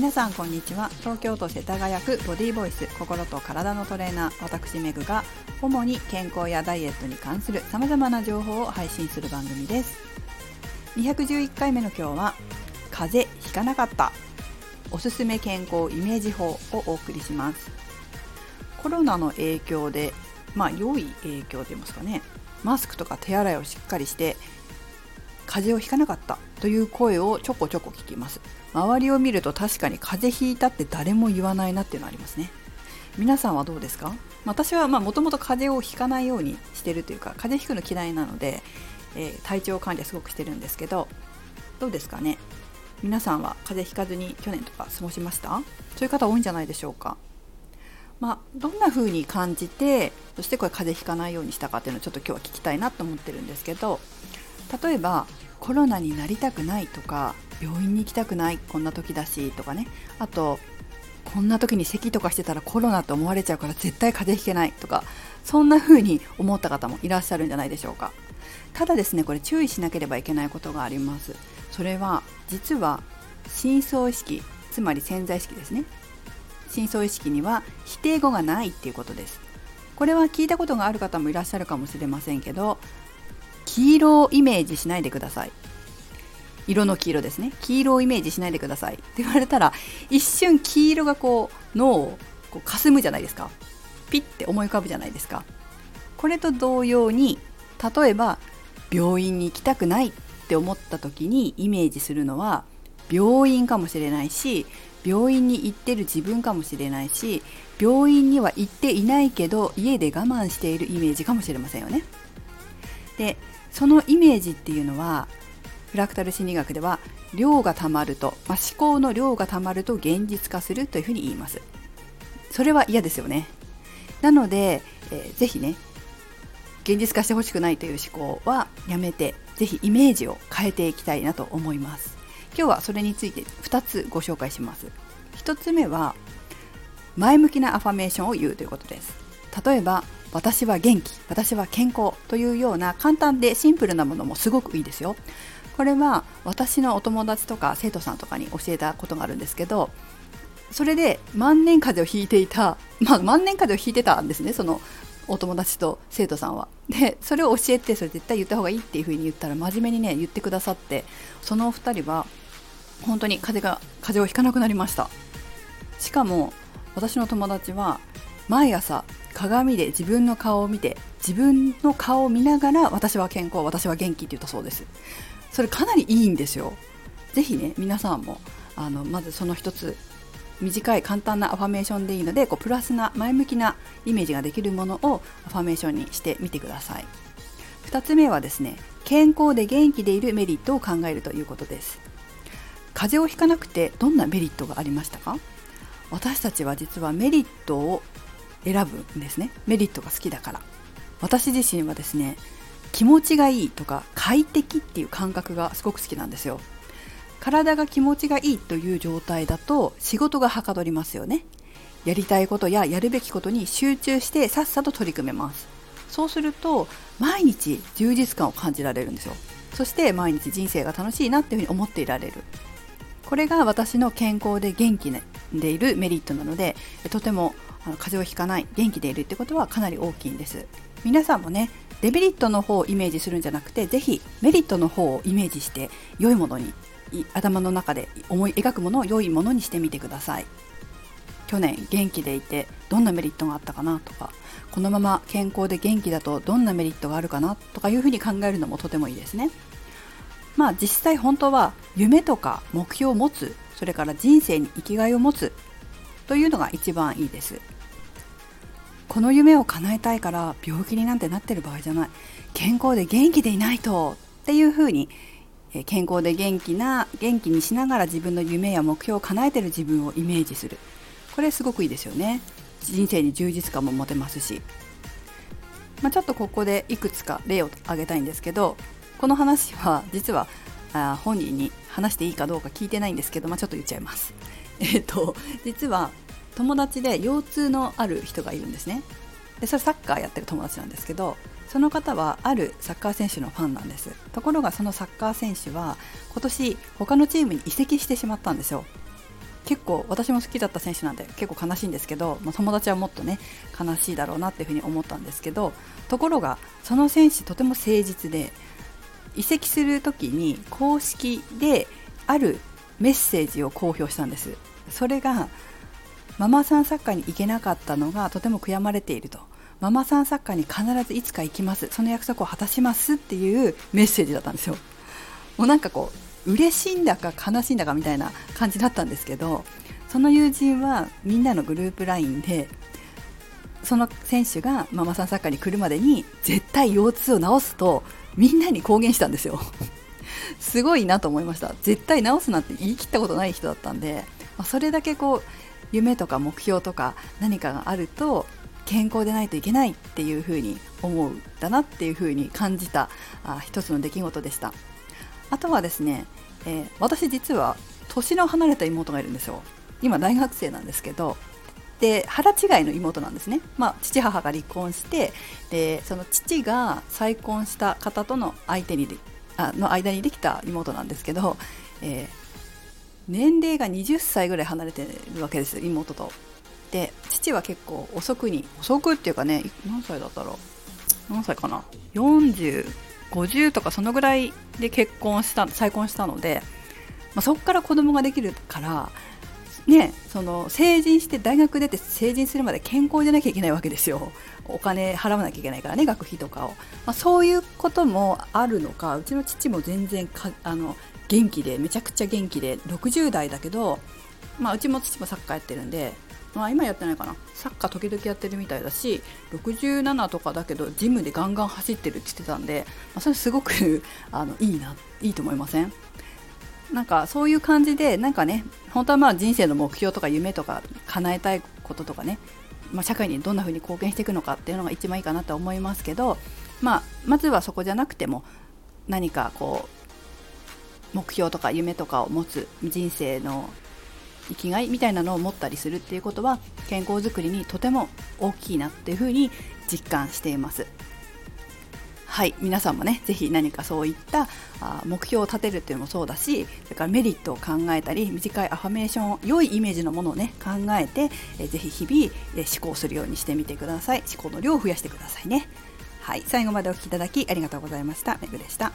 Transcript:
皆さんこんにちは。東京都世田谷区ボディーボイス心と体のトレーナー私メグが主に健康やダイエットに関するさまざまな情報を配信する番組です。211回目の今日は風邪ひかなかったおすすめ健康イメージ法をお送りします。コロナの影響でまあ良い影響と言いますかね。マスクとか手洗いをしっかりして風邪をひかなかったという声をちょこちょこ聞きます。周りを見ると確かに風邪ひいたって誰も言わないなっていうのありますね。皆さんはどうですか？私はもともと風邪をひかないようにしてるというか風邪ひくの嫌いなので、えー、体調管理はすごくしてるんですけどどうですかね？皆さんは風邪ひかずに去年とか過ごしました？そういう方多いんじゃないでしょうか？まあ、どんな風に感じてそしてこれ風邪ひかないようにしたかっていうのをちょっと今日は聞きたいなと思ってるんですけど例えばコロナになりたくないとか病院に行きたくないこんな時だしとかね。あとこんな時に咳とかしてたらコロナと思われちゃうから絶対風邪ひけないとかそんな風に思った方もいらっしゃるんじゃないでしょうか。ただですねこれ注意しなければいけないことがあります。それは実は深層意識つまり潜在意識ですね。深層意識には否定語がないっていうことです。これは聞いたことがある方もいらっしゃるかもしれませんけど黄色をイメージしないでください。色の黄色ですね。黄色をイメージしないでください。って言われたら一瞬黄色がこう脳をこう霞むじゃないですか。ピッて思い浮かぶじゃないですか。これと同様に例えば病院に行きたくないって思った時にイメージするのは病院かもしれないし病院に行ってる自分かもしれないし病院には行っていないけど家で我慢しているイメージかもしれませんよね。でそのイメージっていうのはフラクタル心理学では量がたまると、まあ、思考の量がたまると現実化するというふうに言います。それは嫌ですよね。なので、えー、ぜひね現実化してほしくないという思考はやめてぜひイメージを変えていきたいなと思います。今日はそれについて2つご紹介します。1つ目は前向きなアファメーションを言うということです。例えば私は元気私は健康というような簡単でシンプルなものもすごくいいですよこれは私のお友達とか生徒さんとかに教えたことがあるんですけどそれで万年風邪をひいていた、まあ、万年風邪をひいてたんですねそのお友達と生徒さんは。でそれを教えてそれ絶対言った方がいいっていう風に言ったら真面目にね言ってくださってそのお二人は本当に風邪が風邪をひかなくなりましたしかも私の友達は毎朝鏡で自分の顔を見て自分の顔を見ながら私は健康私は元気って言ったそうです。それかなりいいんですよ。ぜひね皆さんもあのまずその一つ短い簡単なアファメーションでいいのでこうプラスな前向きなイメージができるものをアファメーションにしてみてください。2つ目はですね健康で元気でいるメリットを考えるということです。風邪をひかなくてどんなメリットがありましたか？私たちは実はメリットを選ぶんですね。メリットが好きだから。私自身はですね気持ちがいいとか快適っていう感覚がすごく好きなんですよ。体が気持ちがいいという状態だと仕事がはかどりますよね。やりたいことややるべきことに集中してさっさと取り組めます。そうすると毎日充実感を感じられるんですよ。そして毎日人生が楽しいなっていうふうに思っていられる。これが私の健康で元気でいるメリットなのでとてもあの風邪をひかない元気でいるってことはかなり大きいんです。皆さんもねデメリットの方をイメージするんじゃなくてぜひメリットの方をイメージして良いものに頭の中で思い描くものを良いものにしてみてください。去年元気でいてどんなメリットがあったかなとかこのまま健康で元気だとどんなメリットがあるかなとかいうふうに考えるのもとてもいいですね。まあ実際本当は夢とか目標を持つそれから人生に生きがいを持つというのが一番いいです。この夢を叶えたいから病気になんてなってる場合じゃない。健康で元気でいないとっていうふうに健康で元気な元気にしながら自分の夢や目標を叶えてる自分をイメージする。これすごくいいですよね。人生に充実感も持てますし、まあ、ちょっとここでいくつか例を挙げたいんですけどこの話は実はあ本人に話していいかどうか聞いてないんですけど、まあ、ちょっと言っちゃいます。えっと実は友達で腰痛のある人がいるんですね。でそれサッカーやってる友達なんですけどその方はあるサッカー選手のファンなんです。ところがそのサッカー選手は今年他のチームに移籍してしまったんですよ。結構私も好きだった選手なんで結構悲しいんですけど、まあ、友達はもっとね悲しいだろうなっていうふうに思ったんですけどところがその選手とても誠実で移籍する時に公式であるメッセージを公表したんです。それがママさんサッカーに行けなかったのがとても悔やまれていると。ママさんサッカーに必ずいつか行きます。その約束を果たしますっていうメッセージだったんですよ。もうなんかこう嬉しいんだか悲しいんだかみたいな感じだったんですけどその友人はみんなのグループ LINE でその選手がママさんサッカーに来るまでに絶対腰痛を治すとみんなに公言したんですよ。すごいなと思いました。絶対治すなんて言い切ったことない人だったんでまそれだけこう夢とか目標とか何かがあると健康でないといけないっていうふうに思うんだなっていうふうに感じたあ一つの出来事でした。あとはですね、えー、私実は年の離れた妹がいるんですよ。今大学生なんですけどで腹違いの妹なんですね、まあ、父母が離婚してでその父が再婚した方との相手にあの間にできた妹なんですけど、えー、年齢が20歳ぐらい離れてるわけです妹と。で父は結構遅くに遅くっていうかね何歳だったろう何歳かな4050とかそのぐらいで結婚した再婚したので、まあ、そこから子供ができるからね、その成人して大学出て成人するまで健康じゃなきゃいけないわけですよ。お金払わなきゃいけないからね学費とかを、まあ、そういうこともあるのか。うちの父も全然かあの元気でめちゃくちゃ元気で60代だけど、まあ、うちも父もサッカーやってるんで、まあ、今やってないかな。サッカー時々やってるみたいだし67とかだけどジムでガンガン走ってるって言ってたんで、まあ、それすごくあのいいないいと思いません？なんかそういう感じでなんかね本当はまあ人生の目標とか夢とか叶えたいこととかね、まあ、社会にどんな風に貢献していくのかっていうのが一番いいかなと思いますけど、まあ、まずはそこじゃなくても何かこう目標とか夢とかを持つ人生の生きがいみたいなのを持ったりするっていうことは健康づくりにとても大きいなっていうふうに実感しています。はい皆さんもね是非何かそういったあ目標を立てるっていうのもそうだしそれからメリットを考えたり短いアファメーション良いイメージのものをね考えて、えー、ぜひ日々、えー、思考するようにしてみてください。思考の量を増やしてくださいね。はい最後までお聴きいただきありがとうございました。めぐでした。